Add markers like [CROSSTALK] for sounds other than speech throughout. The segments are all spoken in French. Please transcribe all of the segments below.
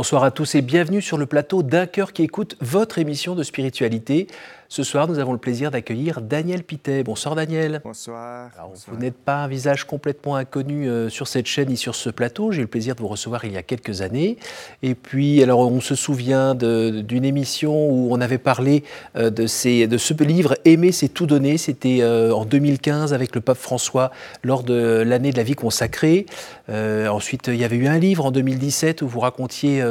Bonsoir à tous et bienvenue sur le plateau d'un cœur qui écoute votre émission de spiritualité. Ce soir, nous avons le plaisir d'accueillir Daniel Pitet. Bonsoir Daniel. Bonsoir. Vous n'êtes pas un visage complètement inconnu euh, sur cette chaîne ni sur ce plateau. J'ai eu le plaisir de vous recevoir il y a quelques années. Et puis, alors, on se souvient d'une émission où on avait parlé euh, de, ces, de ce livre Aimer, c'est tout donner. C'était euh, en 2015 avec le pape François lors de l'année de la vie consacrée. ensuite, il y avait eu un livre en 2017 où vous racontiez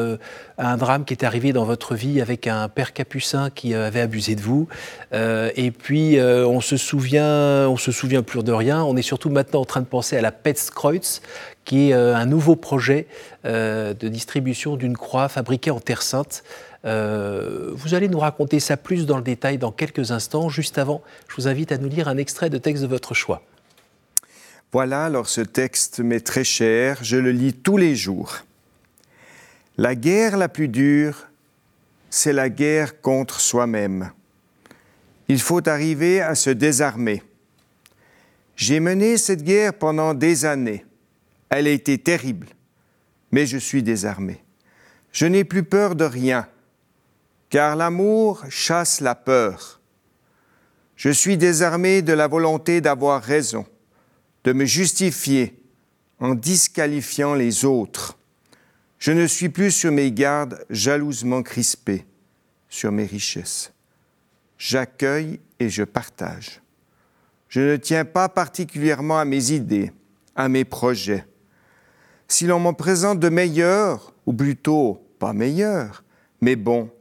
un drame qui est arrivé dans votre vie avec un père capucin qui avait abusé de vous. Euh, et puis, euh, on se souvient, on se souvient plus de rien. On est surtout maintenant en train de penser à la Petskreuz, qui est euh, un nouveau projet de distribution d'une croix fabriquée en Terre Sainte. vous allez nous raconter ça plus dans le détail dans quelques instants. Juste avant, je vous invite à nous lire un extrait de texte de votre choix. Voilà, alors ce texte m'est très cher, je le lis tous les jours. La guerre la plus dure, c'est la guerre contre soi-même. Il faut arriver à se désarmer. J'ai mené cette guerre pendant des années. Elle a été terrible, mais je suis désarmé. Je n'ai plus peur de rien, car l'amour chasse la peur. Je suis désarmé de la volonté d'avoir raison, de me justifier en disqualifiant les autres. Je ne suis plus sur mes gardes jalousement crispé sur mes richesses j'accueille et je partage. Je ne tiens pas particulièrement à mes idées, à mes projets. Si l'on m'en présente de meilleurs, ou plutôt pas meilleurs, mais bon,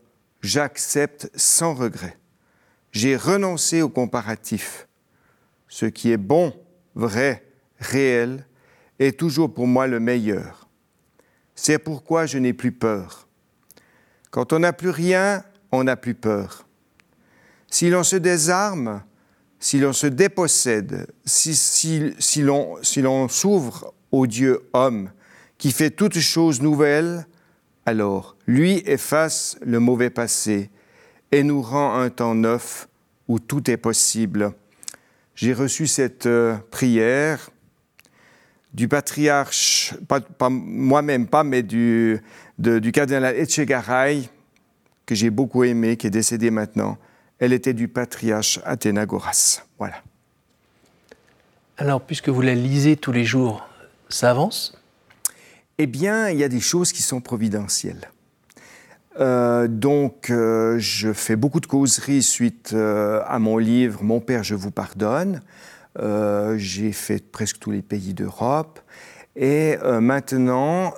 j'accepte sans regret. J'ai renoncé au comparatif. Ce qui est bon, vrai, réel, est toujours pour moi le meilleur. C'est pourquoi je n'ai plus peur. Quand on n'a plus rien, on n'a plus peur. Si l'on se désarme, si l'on se dépossède, si, l'on s'ouvre au Dieu homme qui fait toutes choses nouvelles, alors lui efface le mauvais passé et nous rend un temps neuf où tout est possible. J'ai reçu cette euh, prière du patriarche, moi-même pas, mais du, du cardinal Etchegaray, que j'ai beaucoup aimé, qui est décédé maintenant, elle était du patriarche Athénagoras. Voilà. Alors, puisque vous la lisez tous les jours, ça avance? Eh bien, il y a des choses qui sont providentielles. Euh, donc, euh, je fais beaucoup de causeries suite euh, à mon livre Mon Père, je vous pardonne. J'ai fait presque tous les pays d'Europe. Et maintenant,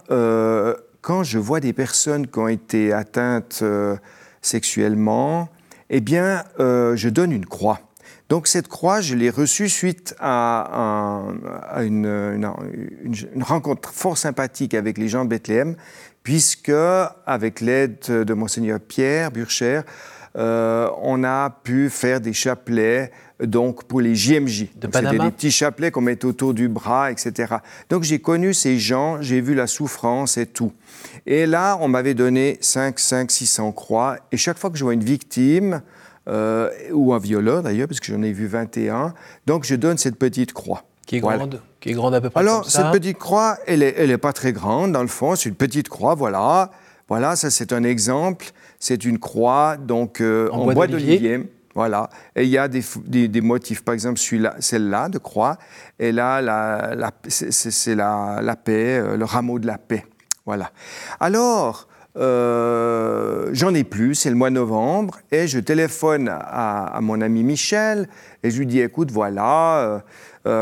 quand je vois des personnes qui ont été atteintes sexuellement, eh bien, euh, je donne une croix. Donc cette croix, je l'ai reçue suite à, une, rencontre fort sympathique avec les gens de Bethléem, puisque avec l'aide de monseigneur Pierre Burcher, on a pu faire des chapelets donc pour les JMJ. De C'était des petits chapelets qu'on met autour du bras, etc. Donc j'ai connu ces gens, j'ai vu la souffrance et tout. Et là, on m'avait donné 5, 5, 600 croix. Et chaque fois que je vois une victime, euh, ou un violeur d'ailleurs, parce que j'en ai vu 21, donc je donne cette petite croix. Qui est grande Qui est grande à peu près Alors, cette petite croix, elle n'est elle est pas très grande, dans le fond, c'est une petite croix, voilà. Voilà, ça c'est un exemple. C'est une croix donc euh, en, bois d'olivier. Voilà. Et il y a des, des, motifs, par exemple celle-là de croix. Et là, la, la, c'est la, la, paix, euh, le rameau de la paix. Voilà. Alors, euh, j'en ai plus, c'est le mois de novembre, et je téléphone à, mon ami Michel, et je lui dis, écoute, voilà,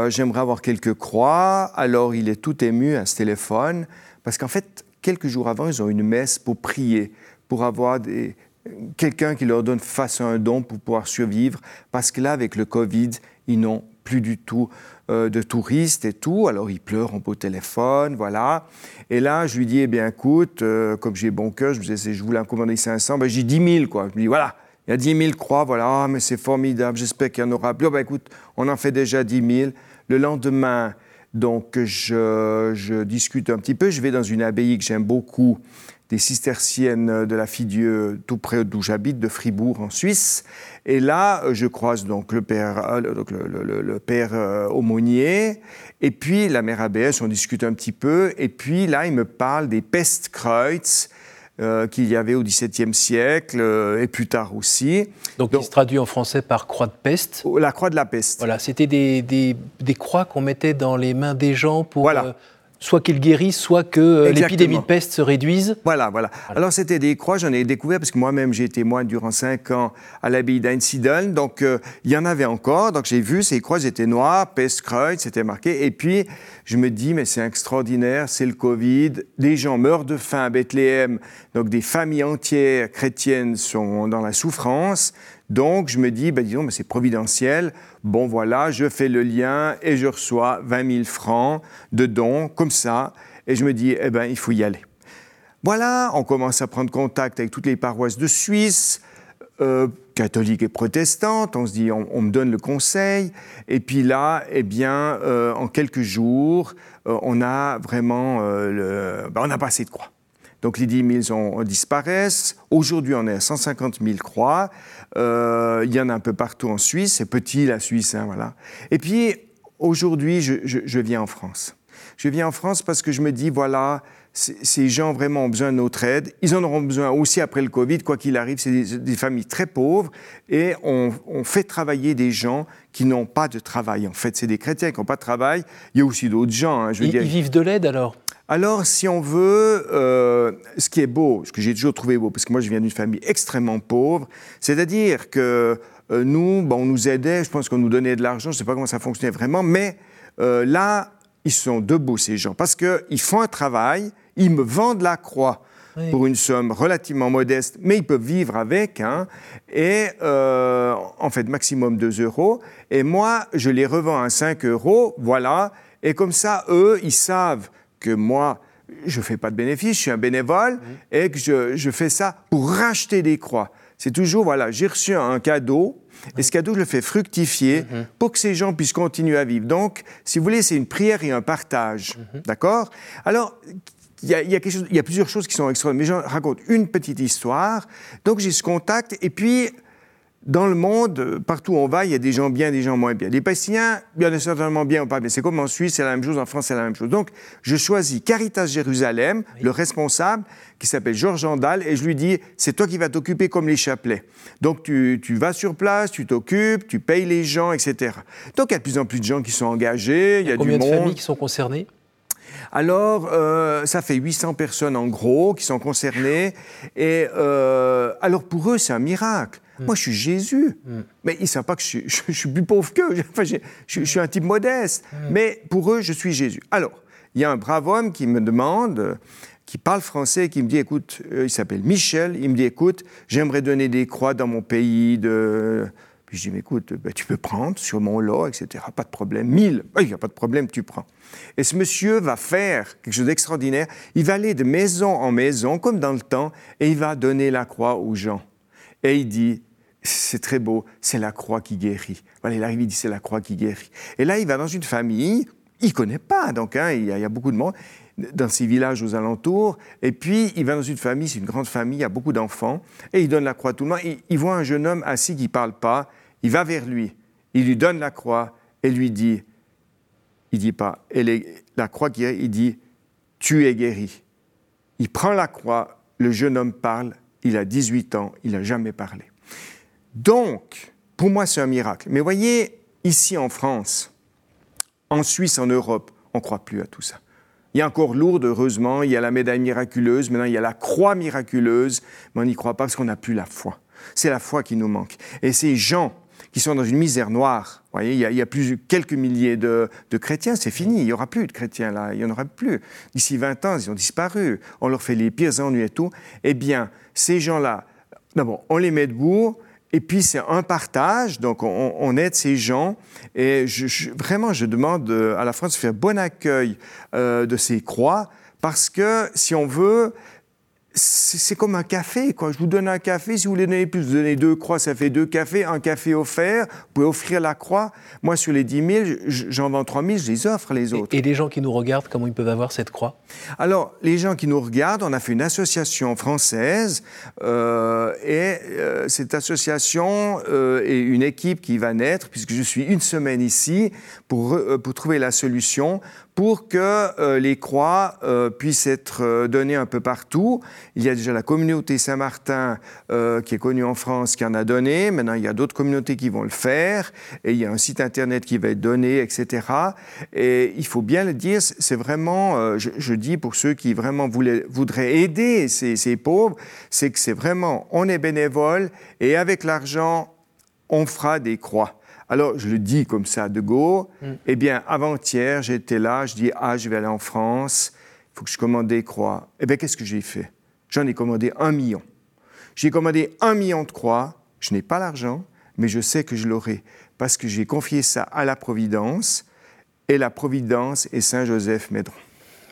j'aimerais avoir quelques croix. Alors, il est tout ému à ce téléphone, parce qu'en fait, quelques jours avant, ils ont une messe pour prier, pour avoir quelqu'un qui leur donne face à un don pour pouvoir survivre, parce que là, avec le Covid, ils n'ont plus du tout euh, de touristes et tout, alors ils pleurent en beau téléphone, voilà. Et là, je lui dis, eh bien, écoute, euh, comme j'ai bon cœur, je, disais, je voulais en commander 500, ben, j'ai 10 000, quoi. Je lui dis, voilà, il y a 10 000 croix, voilà, ah, mais c'est formidable, j'espère qu'il y en aura plus. Oh, ben, écoute, on en fait déjà 10 000. Le lendemain, donc je, discute un petit peu, je vais dans une abbaye que j'aime beaucoup, des cisterciennes de la Fille-Dieu, tout près d'où j'habite, de Fribourg en Suisse. Et là, je croise donc le père, euh, le, père euh, aumônier, et puis la mère abbesse, on discute un petit peu, et puis là, il me parle des Pestkreuz, euh, qu'il y avait au XVIIe siècle et plus tard aussi. Donc, il se traduit en français par croix de peste. La croix de la peste. Voilà, c'était des, des, des croix qu'on mettait dans les mains des gens pour... Voilà soit qu'il guérisse, soit que euh, l'épidémie de peste se réduise. Voilà, voilà. Alors c'était des croix, j'en ai découvert parce que moi-même j'ai été moine durant cinq ans à l'abbaye d'Einsiedeln, donc euh, il y en avait encore, donc j'ai vu ces croix étaient noires, peste, kreuz, c'était marqué, et puis je me dis mais c'est extraordinaire, c'est le Covid, des gens meurent de faim à Bethléem, donc des familles entières chrétiennes sont dans la souffrance, donc, je me dis, ben, disons, c'est providentiel. Bon, voilà, je fais le lien et je reçois 20 000 francs de dons, comme ça. Et je me dis, eh ben, il faut y aller. Voilà, on commence à prendre contact avec toutes les paroisses de Suisse, euh, catholiques et protestantes. On se dit, on, me donne le conseil. Et puis là, eh bien, euh, en quelques jours, euh, on a vraiment, le, ben, on a passé de croix. Donc les 10 000 on, disparaissent. Aujourd'hui, on est à 150 000 croix. Euh, il y en a un peu partout en Suisse. C'est petit, la Suisse, hein, voilà. Et puis, aujourd'hui, je, viens en France. Je viens en France parce que je me dis, voilà, ces gens vraiment ont besoin de notre aide. Ils en auront besoin aussi après le Covid, quoi qu'il arrive. C'est des, familles très pauvres et on, fait travailler des gens qui n'ont pas de travail. En fait, c'est des chrétiens qui n'ont pas de travail. Il y a aussi d'autres gens. Hein, je veux ils, ils vivent de l'aide alors? Alors, si on veut, euh, ce qui est beau, ce que j'ai toujours trouvé beau, parce que moi je viens d'une famille extrêmement pauvre, c'est-à-dire que euh, nous, on nous aidait, je pense qu'on nous donnait de l'argent, je ne sais pas comment ça fonctionnait vraiment, mais euh, là, ils sont debout, ces gens, parce qu'ils font un travail, ils me vendent la croix pour une somme relativement modeste, mais ils peuvent vivre avec, hein, et en fait maximum 2 euros, et moi, je les revends à 5 euros, voilà, et comme ça, eux, ils savent que moi, je ne fais pas de bénéfice, je suis un bénévole, et que je, fais ça pour racheter des croix. C'est toujours, voilà, j'ai reçu un cadeau, et ce cadeau, je le fais fructifier mhm. pour que ces gens puissent continuer à vivre. Donc, si vous voulez, c'est une prière et un partage. D'accord? Alors, il y, a, il y, a plusieurs choses qui sont extraordinaires, mais je raconte une petite histoire. Donc, j'ai ce contact, et puis dans le monde, partout où on va, il y a des gens bien, des gens moins bien. Les Palestiniens, bien certainement bien ou pas bien. C'est comme en Suisse, c'est la même chose, en France, c'est la même chose. Donc, je choisis Caritas Jérusalem, le responsable, qui s'appelle Georges Andal, et je lui dis, c'est toi qui vas t'occuper comme les chapelets. Donc, tu, vas sur place, tu t'occupes, tu payes les gens, etc. Donc, il y a de plus en plus de gens qui sont engagés, il y a, combien du monde. de familles qui sont concernées? Alors, euh, ça fait 800 personnes en gros qui sont concernées. Et euh, alors, pour eux, c'est un miracle. Mm. Moi, je suis Jésus. Mm. Mais ils ne savent pas que je, suis [LAUGHS] plus pauvre qu'eux. [LAUGHS] Enfin, je, suis un type modeste. Mm. Mais pour eux, je suis Jésus. Alors, il y a un brave homme qui me demande, qui parle français, qui me dit, écoute, euh, il s'appelle Michel, il me dit, écoute, j'aimerais donner des croix dans mon pays de... Puis je dis, mais écoute, ben, tu peux prendre sur mon lot, etc. Pas de problème. 1000, il n'y a pas de problème, tu prends. Et ce monsieur va faire quelque chose d'extraordinaire. Il va aller de maison en maison, comme dans le temps, et il va donner la croix aux gens. Et il dit, c'est très beau, c'est la croix qui guérit. Voilà, il arrive, il dit c'est la croix qui guérit. Et là, il va dans une famille, il connaît pas, donc hein, il, y a, beaucoup de monde dans ces villages aux alentours. Et puis, il va dans une famille, c'est une grande famille, il y a beaucoup d'enfants, et il donne la croix à tout le monde. Il, voit un jeune homme assis qui ne parle pas, il va vers lui, il lui donne la croix et lui dit, il dit pas, elle la croix qui il dit, tu es guéri. Il prend la croix, le jeune homme parle, il a 18 ans, il n'a jamais parlé. Donc, pour moi, c'est un miracle. Mais voyez, ici en France, en Suisse, en Europe, on ne croit plus à tout ça. Il y a encore Lourdes, heureusement, il y a la médaille miraculeuse, maintenant il y a la croix miraculeuse, mais on n'y croit pas parce qu'on n'a plus la foi. C'est la foi qui nous manque. Et ces gens qui sont dans une misère noire, vous voyez, il y a, plus quelques milliers de, chrétiens, c'est fini, il n'y aura plus de chrétiens là, il n'y en aura plus. D'ici 20 ans, ils ont disparu, on leur fait les pires ennuis et tout. Eh bien, ces gens-là, d'abord, on les met debout, et puis c'est un partage, donc on, aide ces gens. Et vraiment, je demande à la France de faire bon accueil euh, de ces croix, parce que si on veut, c'est comme un café, quoi. Je vous donne un café, si vous voulez donner plus, vous donnez deux croix, ça fait deux cafés, un café offert, vous pouvez offrir la croix. Moi, sur les 10 000, j'en vends 3 000, je les offre les autres. Et, les gens qui nous regardent, comment ils peuvent avoir cette croix? Alors, les gens qui nous regardent, on a fait une association française, euh, et euh, cette association euh, est une équipe qui va naître, puisque je suis une semaine ici, pour, pour trouver la solution pour que euh, les croix euh, puissent être euh, données un peu partout. Il y a déjà la communauté Saint-Martin qui est connue en France qui en a donné. Maintenant, il y a d'autres communautés qui vont le faire. Et il y a un site internet qui va être donné, etc. Et il faut bien le dire, c'est vraiment, je, dis pour ceux qui vraiment voudraient aider ces, ces pauvres, c'est que c'est vraiment, on est bénévole et avec l'argent, on fera des croix. Alors, je le dis comme ça de go. Mm. Eh bien, avant-hier, j'étais là, je dis, ah, je vais aller en France, il faut que je commande des croix. Eh bien, qu'est-ce que j'ai fait? J'en ai commandé un million. J'ai commandé un million de croix. Je n'ai pas l'argent, mais je sais que je l'aurai parce que j'ai confié ça à la Providence et la Providence et Saint Joseph m'aideront.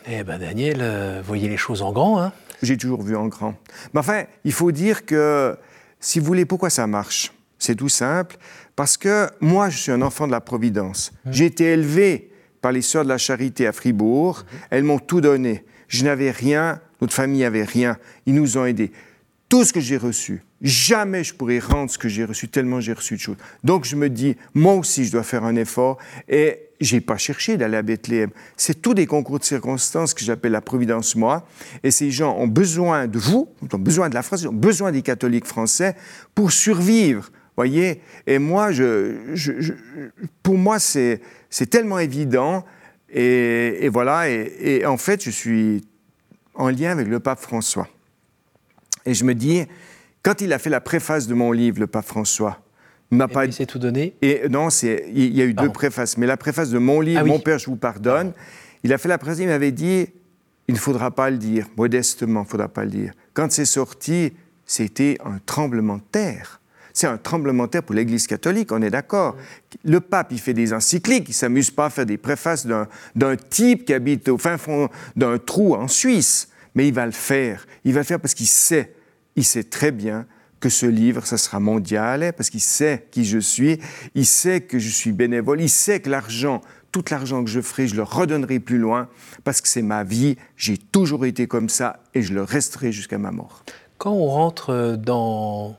Eh bien, Daniel, euh, voyez les choses en grand. Hein j'ai toujours vu en grand. Mais enfin, il faut dire que, si vous voulez, pourquoi ça marche? C'est tout simple. Parce que moi, je suis un enfant de la Providence. J'ai été élevé par les Sœurs de la Charité à Fribourg. Elles m'ont tout donné. Je n'avais rien, notre famille n'avait rien. Ils nous ont aidés. Tout ce que j'ai reçu, jamais je pourrais rendre ce que j'ai reçu, tellement j'ai reçu de choses. Donc je me dis, moi aussi, je dois faire un effort. Et j'ai pas cherché d'aller à Bethléem. C'est tous des concours de circonstances que j'appelle la Providence moi. Et ces gens ont besoin de vous, ont besoin de la France, ont besoin des catholiques français pour survivre voyez Et moi, je, pour moi, c'est tellement évident. Et, voilà, et, en fait, je suis en lien avec le pape François. Et je me dis, quand il a fait la préface de mon livre, le pape François, il m'a pas. Il s'est tout donné et Non, il y a eu deux préfaces. Mais la préface de mon livre, ah Mon Père, je vous pardonne, il a fait la préface, il m'avait dit il ne faudra pas le dire, modestement, il ne faudra pas le dire. Quand c'est sorti, c'était un tremblement de terre c'est un tremblement de terre pour l'Église catholique, on est d'accord. Le pape, il fait des encycliques, il s'amuse pas à faire des préfaces d'un type qui habite au fin fond d'un trou en Suisse, mais il va le faire. Il va le faire parce qu'il sait, il sait très bien que ce livre, ça sera mondial, parce qu'il sait qui je suis, il sait que je suis bénévole, il sait que l'argent, tout l'argent que je ferai, je le redonnerai plus loin, parce que c'est ma vie, j'ai toujours été comme ça, et je le resterai jusqu'à ma mort. Quand on rentre dans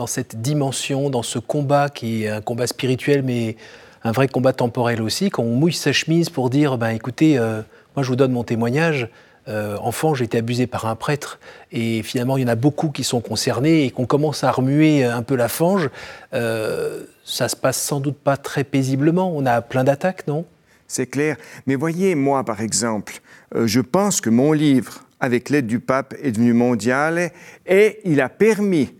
dans cette dimension, dans ce combat qui est un combat spirituel, mais un vrai combat temporel aussi, quand on mouille sa chemise pour dire, ben, écoutez, euh, moi je vous donne mon témoignage, euh, enfant, j'ai été abusé par un prêtre, et finalement, il y en a beaucoup qui sont concernés, et qu'on commence à remuer un peu la fange, euh, ça se passe sans doute pas très paisiblement. On a plein d'attaques, non? C'est clair. Mais voyez, moi, par exemple, je pense que mon livre, avec l'aide du pape, est devenu mondial, et il a permis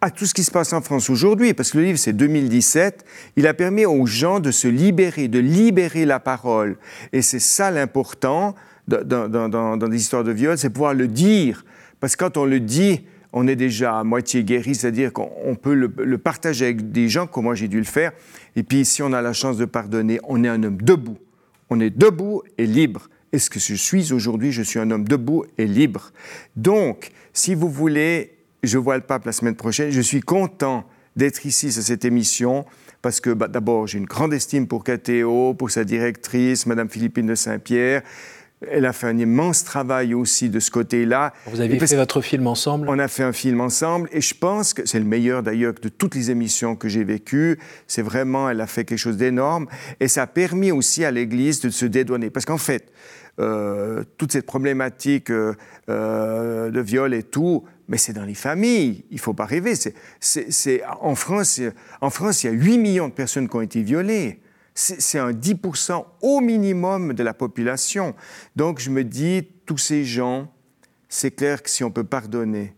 à tout ce qui se passe en France aujourd'hui, parce que le livre c'est 2017, il a permis aux gens de se libérer, de libérer la parole. Et c'est ça l'important dans, des histoires de viol, c'est pouvoir le dire. Parce que quand on le dit, on est déjà à moitié guéri, c'est-à-dire qu'on peut le, le, partager avec des gens comme moi j'ai dû le faire. Et puis si on a la chance de pardonner, on est un homme debout. On est debout et libre. Et ce que je suis aujourd'hui, je suis un homme debout et libre? Donc, si vous voulez je vois le pape la semaine prochaine. Je suis content d'être ici à cette émission parce que bah, d'abord, j'ai une grande estime pour KTO, pour sa directrice, Madame Philippine de Saint-Pierre. Elle a fait un immense travail aussi de ce côté-là. Vous avez fait votre film ensemble? On a fait un film ensemble et je pense que c'est le meilleur d'ailleurs de toutes les émissions que j'ai vécues. C'est vraiment, elle a fait quelque chose d'énorme et ça a permis aussi à l'Église de se dédouaner. Parce qu'en fait, euh, toute cette problématique euh, euh, de viol et tout, mais c'est dans les familles. Il ne faut pas rêver. En, France, en France, il y a 8 millions de personnes qui ont été violées. C'est un 10% au minimum de la population. Donc je me dis, tous ces gens, c'est clair que si on peut pardonner,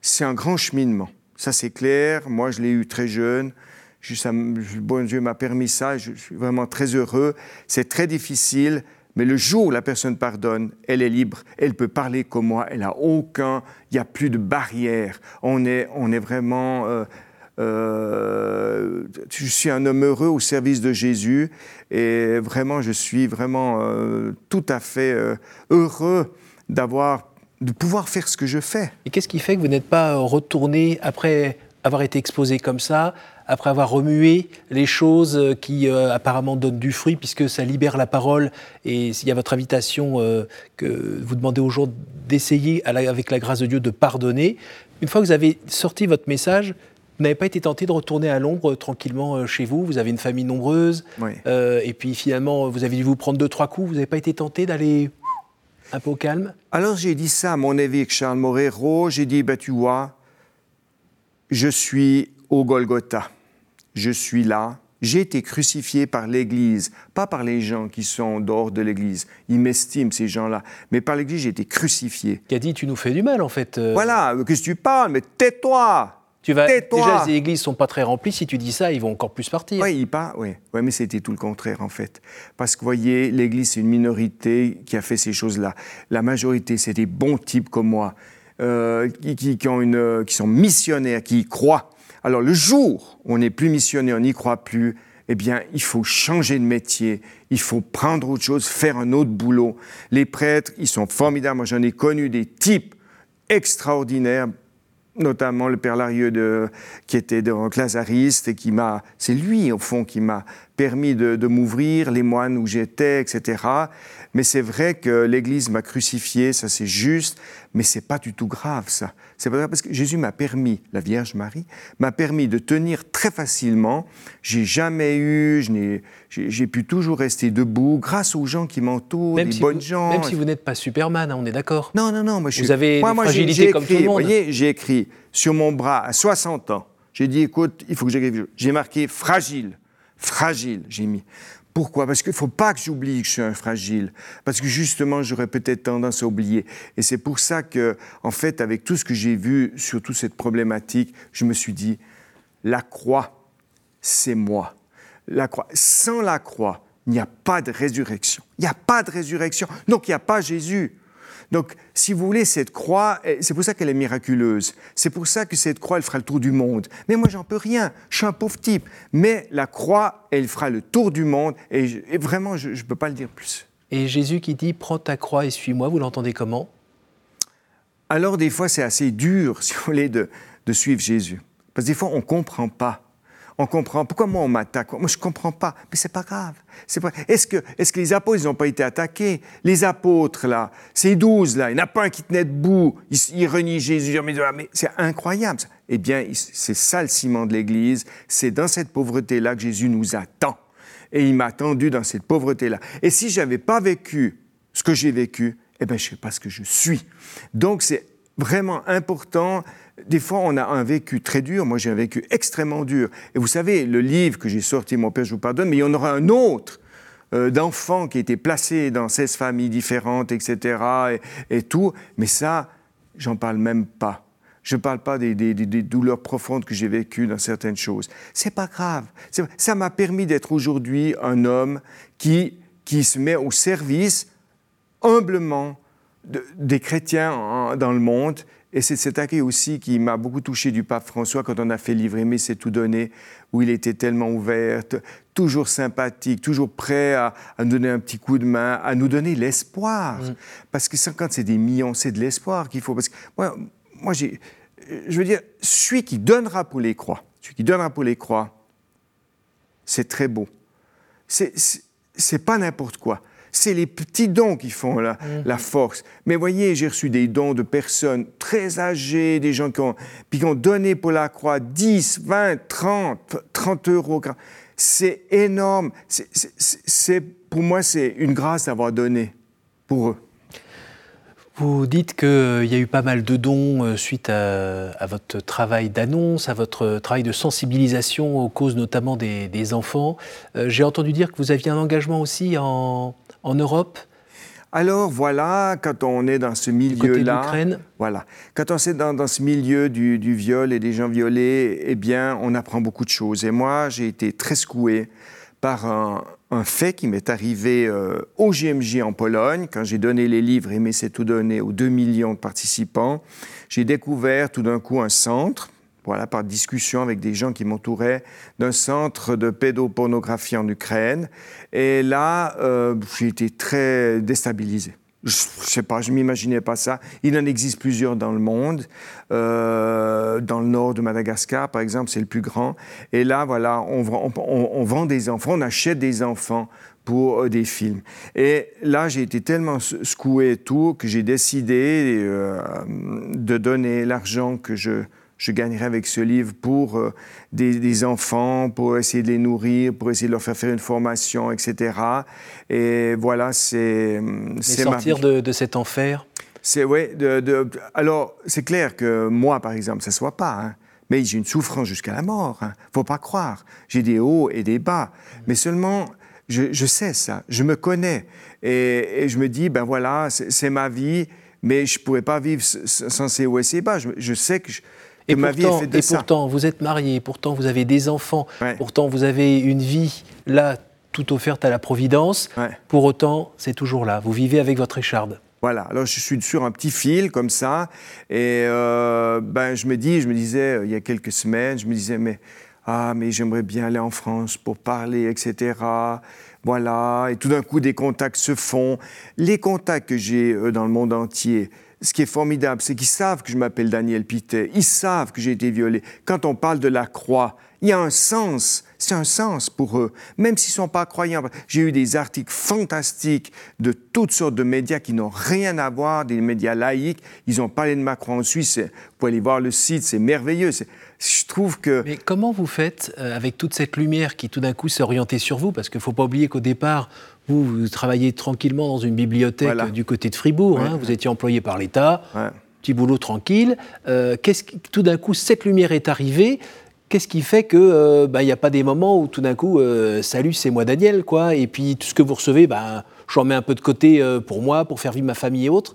c'est un grand cheminement. Ça c'est clair. Moi, je l'ai eu très jeune. bon Dieu m'a permis ça. Je suis vraiment très heureux. C'est très difficile. Mais le jour où la personne pardonne, elle est libre, elle peut parler comme moi, elle n'a aucun, il n'y a plus de barrière. On est, on est vraiment... Euh, euh, je suis un homme heureux au service de Jésus et vraiment, je suis vraiment euh, tout à fait heureux d'avoir de pouvoir faire ce que je fais. Et qu'est-ce qui fait que vous n'êtes pas retourné après avoir été exposé comme ça après avoir remué les choses qui euh, apparemment donnent du fruit, puisque ça libère la parole, et s'il y a votre invitation euh, que vous demandez aux gens d'essayer, avec la grâce de Dieu, de pardonner, une fois que vous avez sorti votre message, Vous n'avez pas été tenté de retourner à Londres tranquillement chez vous Vous avez une famille nombreuse. et puis finalement, vous avez dû vous prendre deux, trois coups. Vous n'avez pas été tenté d'aller un peu au calme? Alors j'ai dit ça à mon évêque Charles Morero. J'ai dit, bah, tu vois, je suis au Golgotha. Je suis là. J'ai été crucifié par l'Église, pas par les gens qui sont dehors de l'Église. Ils m'estiment, ces gens-là. Mais par l'Église, j'ai été crucifié. Qui a dit, tu nous fais du mal, en fait. Euh. Voilà, qu'est-ce que tu parles? Mais tais-toi tu vas, déjà, les églises sont pas très remplies. Si tu dis ça, ils vont encore plus partir. Oui, ils partent, oui. Ouais, mais c'était tout le contraire, en fait. Parce que, vous voyez, l'église, c'est une minorité qui a fait ces choses-là. La majorité, c'est des bons types comme moi, euh, qui, qui, ont une, qui sont missionnaires, qui y croient. Alors, le jour où on n'est plus missionnaire, on n'y croit plus, eh bien, il faut changer de métier, il faut prendre autre chose, faire un autre boulot. Les prêtres, ils sont formidables. Moi, j'en ai connu des types extraordinaires, notamment le père Larieux qui était donc lazariste et qui m'a, c'est lui au fond qui m'a permis de, de m'ouvrir, les moines où j'étais, etc. Mais c'est vrai que l'Église m'a crucifié, ça c'est juste, mais c'est pas du tout grave ça. C'est pas grave parce que Jésus m'a permis, la Vierge Marie, m'a permis de tenir très facilement. J'ai jamais eu, j'ai pu toujours rester debout grâce aux gens qui m'entourent, les bonnes gens. Même si vous n'êtes pas Superman, hein, on est d'accord. Non, non, non. Moi, je vous avez moi, moi, fragilité comme tout le monde. Vous voyez, j'ai écrit sur mon bras à 60 ans. J'ai dit, écoute, il faut que j'écrive. J'ai marqué fragile, fragile. J'ai mis. Pourquoi? Parce qu'il ne faut pas que j'oublie que je suis un fragile. Parce que justement, j'aurais peut-être tendance à oublier. Et c'est pour ça que, en fait, avec tout ce que j'ai vu sur toute cette problématique, je me suis dit, la croix, c'est moi. La croix. Sans la croix, il n'y a pas de résurrection. Il n'y a pas de résurrection. Donc, il n'y a pas Jésus. Donc, si vous voulez, cette croix, eh, c'est pour ça qu'elle est miraculeuse. C'est pour ça que cette croix, elle fera le tour du monde. Mais moi, j'en peux rien. Je suis un pauvre type. Mais la croix, elle fera le tour du monde. Et, vraiment, je ne peux pas le dire plus. Et Jésus qui dit Prends ta croix et suis-moi, vous l'entendez comment? Alors, des fois, c'est assez dur, [LAUGHS] si vous voulez, de, de suivre Jésus. Parce que des fois, on ne comprend pas on comprend. Pourquoi moi on m'attaque? Moi je comprends pas. Mais c'est pas grave. C'est pas... Est-ce que, les apôtres n'ont pas été attaqués? Les apôtres là, ces douze là, il n'y en a pas un qui tenait debout. Ils, renient Jésus. Mais, mais c'est incroyable. Eh bien, c'est ça le ciment de l'Église. C'est dans cette pauvreté là que Jésus nous attend. Et il m'a attendu dans cette pauvreté là. Et si j'avais pas vécu ce que j'ai vécu, eh bien je sais pas ce que je suis. Donc c'est vraiment important des fois, on a un vécu très dur. Moi, j'ai un vécu extrêmement dur. Et vous savez, le livre que j'ai sorti, Mon Père, je vous pardonne, mais il y en aura un autre euh, d'enfants qui étaient placés dans 16 familles différentes, etc. Et, tout. Mais ça, j'en parle même pas. Je ne parle pas des, douleurs profondes que j'ai vécues dans certaines choses. C'est pas grave. Ça m'a permis d'être aujourd'hui un homme qui, qui se met au service humblement des chrétiens dans le monde et c'est cet accueil aussi qui m'a beaucoup touché du pape François quand on a fait livrer Mais c'est tout donné, où il était tellement ouvert, toujours sympathique, toujours prêt à, nous donner un petit coup de main, à nous donner l'espoir. Mm. Parce que quand c'est des millions, c'est de l'espoir qu'il faut. Parce que moi, moi j'ai, je veux dire, celui qui donnera pour les croix, celui qui donnera pour les croix, c'est très beau. C'est, c'est pas n'importe quoi c'est les petits dons qui font la, mhm. force. Mais voyez, j'ai reçu des dons de personnes très âgées, des gens qui ont, qui ont donné pour la croix 10, 20, 30, 30 euros. C'est énorme. C'est, pour moi, c'est une grâce d'avoir donné pour eux. Vous dites qu'il euh, y a eu pas mal de dons euh, suite à, votre travail d'annonce, à votre travail de sensibilisation aux causes notamment des, enfants. Euh, j'ai entendu dire que vous aviez un engagement aussi en, en Europe alors voilà, quand on est dans ce milieu-là, voilà, quand on est dans, ce milieu du, viol et des gens violés, eh bien, on apprend beaucoup de choses. Et moi, j'ai été très secoué par un, fait qui m'est arrivé euh, au GMJ en Pologne, quand j'ai donné les livres et c'est tout donné aux 2 millions de participants. J'ai découvert tout d'un coup un centre voilà, par discussion avec des gens qui m'entouraient, d'un centre de pédopornographie en Ukraine. Et là, euh, j'ai été très déstabilisé. Je ne sais pas, je m'imaginais pas ça. Il en existe plusieurs dans le monde. Euh, dans le nord de Madagascar, par exemple, c'est le plus grand. Et là, voilà, on, vend des enfants, on achète des enfants pour euh, des films. Et là, j'ai été tellement secoué et tout que j'ai décidé de donner l'argent que je je gagnerais avec ce livre pour euh, des, enfants, pour essayer de les nourrir, pour essayer de leur faire faire une formation, etc. Et voilà, c'est... c'est sortir de, de, cet enfer? C'est, de, alors c'est clair que moi, par exemple, ça ne soit pas, hein, mais j'ai une souffrance jusqu'à la mort, hein, faut pas croire. J'ai des hauts et des bas, mais seulement... Je, je sais ça, je me connais. Et, et je me dis, ben voilà, c'est ma vie, mais je ne pourrais pas vivre sans ces hauts et ces bas. Je, je sais que, je, et ma pourtant, vie est faite de et ça. pourtant, vous êtes marié, pourtant vous avez des enfants, Ouais. pourtant vous avez une vie là, toute offerte à la Providence. Ouais. Pour autant, c'est toujours là. Vous vivez avec votre écharde. Voilà, alors je suis sur un petit fil comme ça, et euh, ben, je me dis, je me disais euh, il y a quelques semaines, je me disais, mais, ah, mais j'aimerais bien aller en France pour parler, etc. Voilà, et tout d'un coup, des contacts se font. Les contacts que j'ai euh, dans le monde entier, ce qui est formidable, c'est qu'ils savent que je m'appelle Daniel Pittet, ils savent que j'ai été violé. Quand on parle de la croix, il y a un sens, c'est un sens pour eux, même s'ils ne sont pas croyants. J'ai eu des articles fantastiques de toutes sortes de médias qui n'ont rien à voir, des médias laïques. Ils ont parlé de Macron en Suisse, vous pouvez aller voir le site, c'est merveilleux. Je trouve que... Mais comment vous faites euh, avec toute cette lumière qui tout d'un coup s'est orientée sur vous? Parce qu'il ne faut pas oublier qu'au départ, vous, vous travaillez tranquillement dans une bibliothèque Voilà. du côté de Fribourg. Ouais, hein. Vous étiez employé par l'État, Ouais. petit boulot tranquille. Euh, qu'est-ce qui- tout d'un coup, cette lumière est arrivée. Qu'est-ce qui fait que euh, bah, il n'y a pas des moments où tout d'un coup, euh, salut, c'est moi Daniel, quoi, et puis tout ce que vous recevez, bah, j'en mets un peu de côté pour moi, pour faire vivre ma famille et autres.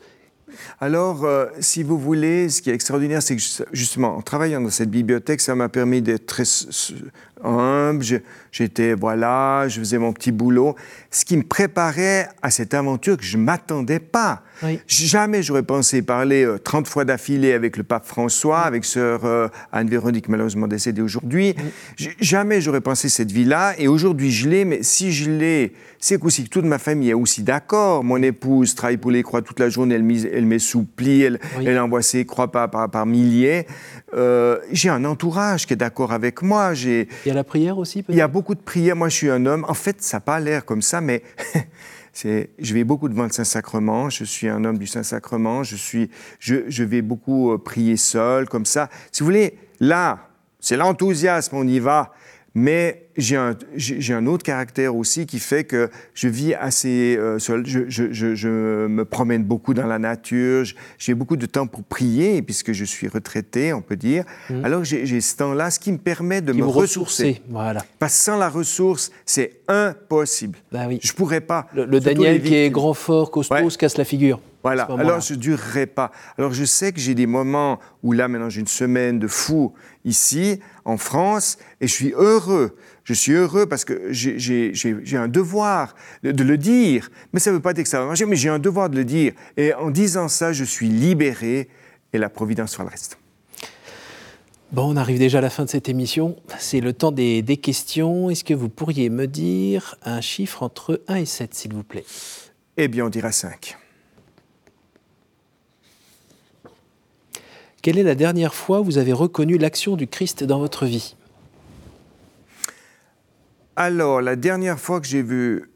Alors, euh, si vous voulez, ce qui est extraordinaire, c'est que ju- justement, en travaillant dans cette bibliothèque, ça m'a permis d'être très humble. J'étais, voilà, je faisais mon petit boulot. Ce qui me préparait à cette aventure que je ne m'attendais pas. Oui. Jamais j'aurais pensé parler euh, 30 fois d'affilée avec le pape François, avec sœur euh, Anne-Véronique, malheureusement décédée aujourd'hui. Jamais j'aurais pensé cette vie-là. Et aujourd'hui, je l'ai, mais si je l'ai, c'est qu'aussi que toute ma famille est aussi d'accord. Mon épouse travaille pour les croix toute la journée, elle, elle pli, elle, elle envoie ses croix par, par, par milliers. Euh, j'ai un entourage qui est d'accord avec moi. J'ai, y a la prière aussi, il y a beaucoup de prières. Moi, je suis un homme. En fait, ça n'a pas l'air comme ça, mais [LAUGHS] je vais beaucoup devant le Saint-Sacrement. Je suis un homme du Saint-Sacrement. Je, suis, je, je vais beaucoup euh, prier seul, comme ça. Si vous voulez, là, c'est l'enthousiasme, on y va. Mais j'ai un, j'ai un autre caractère aussi qui fait que je vis assez euh, seul. Je, je- je- je me promène beaucoup dans la nature. J'ai beaucoup de temps pour prier, puisque je suis retraité, on peut dire. Alors j'ai j'ai ce temps-là, ce qui me permet de Qui me ressourcer. ressourcer. Voilà. Parce que sans la ressource, c'est impossible. Bah oui. Je pourrais pas. Le, Daniel qui est grand, fort, costaud, Ouais. se casse la figure. Voilà. Alors je durerai pas. Alors je sais que j'ai des moments où là maintenant j'ai une semaine de fou ici en France et je suis heureux. Je suis heureux parce que j'ai- un devoir de, de le dire. Mais ça ne veut pas dire que ça va marcher, mais j'ai un devoir de le dire. Et en disant ça, je suis libéré et la providence fera le reste. Bon, on arrive déjà à la fin de cette émission. C'est le temps des, des questions. Est-ce que vous pourriez me dire un chiffre entre 1 et 7, s'il vous plaît? Eh bien, on dira 5. Quelle est la dernière fois où vous avez reconnu l'action du Christ dans votre vie? Alors, la dernière fois que j'ai vu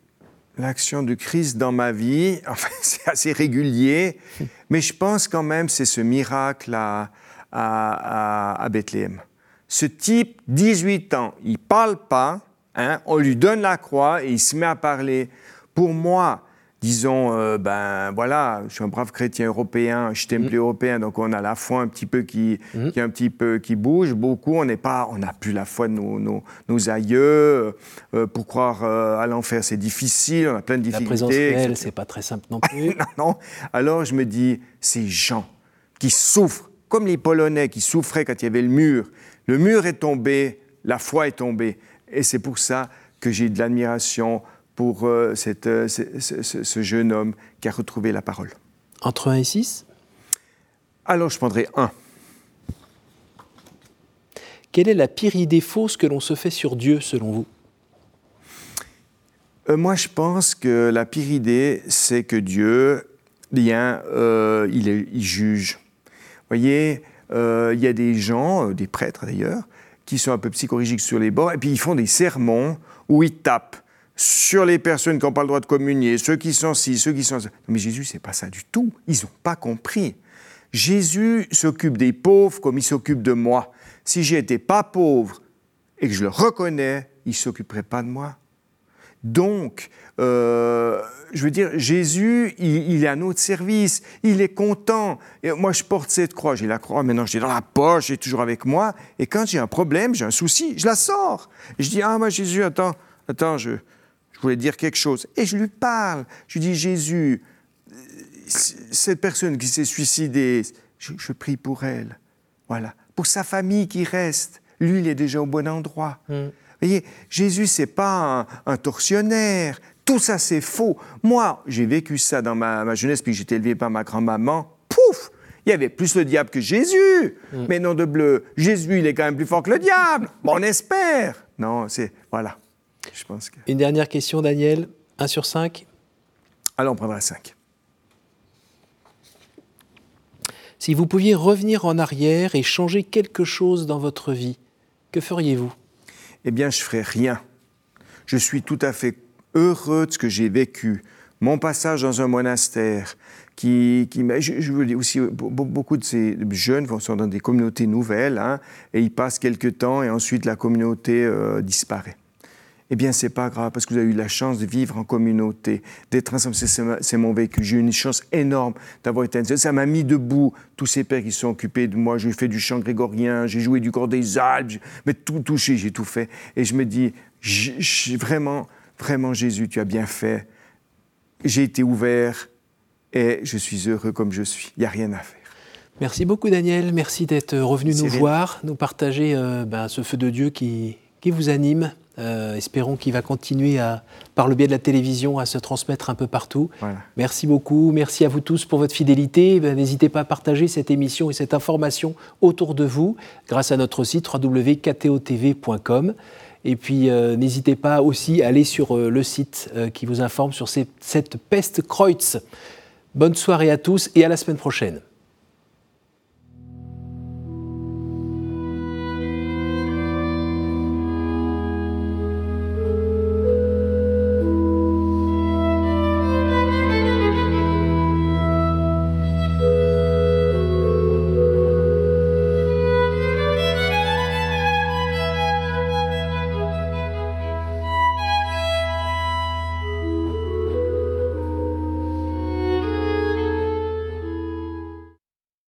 l'action du Christ dans ma vie, [LAUGHS] enfin, c'est assez régulier, [LAUGHS] mais je pense quand même c'est ce miracle à, à, à- à Bethléem. Ce type, 18 ans, il parle pas, hein, on lui donne la croix et il se met à parler. Pour moi, disons, euh, ben voilà, je suis un brave chrétien européen, je suis templé européen, donc on a la foi un petit peu qui, qui un petit peu qui bouge beaucoup. On n'est pas, on n'a plus la foi de nos, nos, nos aïeux. Euh, pour croire euh, à l'enfer, c'est difficile. On a plein de La difficultés. présence réelle, c'est pas très simple non [LAUGHS] plus. non, non. Alors je me dis, ces gens qui souffrent, comme les Polonais qui souffraient quand il y avait le mur, le mur est tombé, la foi est tombée. Et c'est pour ça que j'ai de l'admiration pour euh, cette, euh, ce, ce- ce- ce jeune homme qui a retrouvé la parole. Entre 1 et 6 Alors je prendrai un. Quelle est la pire idée fausse que l'on se fait sur Dieu, selon vous? Euh, moi, je pense que la pire idée, c'est que Dieu, bien, il, est- il juge. Vous voyez, il y a des gens, des prêtres d'ailleurs, qui sont un peu psychorigiques sur les bords, et puis ils font des sermons où ils tapent sur les personnes qui n'ont pas le droit de communier, ceux qui sont ci, ceux qui sont ça. Mais Jésus, c'est pas ça du tout. Ils n'ont pas compris. Jésus s'occupe des pauvres comme il s'occupe de moi. Si j'étais pas pauvre et que je le reconnais, il s'occuperait pas de moi. Donc, euh, je veux dire, Jésus, il, est à notre service, il est content. Et moi, je porte cette croix, j'ai la croix, maintenant j'ai dans la poche, j'ai toujours avec moi. Et quand j'ai un problème, j'ai un souci, je la sors. Je dis, ah, moi, Jésus, attends, attends, je, je voulais dire quelque chose. Et je lui parle. Je lui dis, Jésus, cette personne qui s'est suicidée, je, prie pour elle. Voilà. Pour sa famille qui reste. Lui, il est déjà au bon endroit. Mm voyez, Jésus, c'est pas un, tortionnaire. Tout ça, c'est faux. Moi, j'ai vécu ça dans ma, jeunesse, puis j'étais élevé par ma grand-maman. Pouf Il y avait plus le diable que Jésus. Mm. Mais non de bleu, Jésus, il est quand même plus fort que le diable. Bon, on espère. Non, c'est... Voilà. Je pense que... Une dernière question, Daniel. 1 sur 5 Allons, on prendra 5. Si vous pouviez revenir en arrière et changer quelque chose dans votre vie, que feriez-vous? Eh bien, je ferai rien. Je suis tout à fait heureux de ce que j'ai vécu. Mon passage dans un monastère, qui, qui je, je, veux dire aussi, beaucoup de ces jeunes sont dans des communautés nouvelles, hein, et ils passent quelques temps, et ensuite la communauté euh, disparaît eh bien, c'est pas grave parce que vous avez eu la chance de vivre en communauté, d'être ensemble. C'est mon vécu. J'ai eu une chance énorme d'avoir été. Ça m'a mis debout. Tous ces pères qui sont occupés de moi. J'ai fait du chant grégorien, j'ai joué du corps des Alpes, mais tout touché, j'ai tout fait. Et je me dis, vraiment, vraiment, Jésus, tu as bien fait. J'ai été ouvert et je suis heureux comme je suis. Il n'y a rien à faire. Merci beaucoup, Daniel. Merci d'être revenu nous voir, nous partager euh, ben, ce feu de Dieu qui, qui vous anime euh, espérons qu'il va continuer à, par le biais de la télévision à se transmettre un peu partout. Merci beaucoup. Merci à vous tous pour votre fidélité. Ben, n'hésitez pas à partager cette émission et cette information autour de vous grâce à notre site www.ktotv.com. Et puis euh, n'hésitez pas aussi à aller sur euh, le site qui vous informe sur cette peste Kreutz. Bonne soirée à tous et à la semaine prochaine.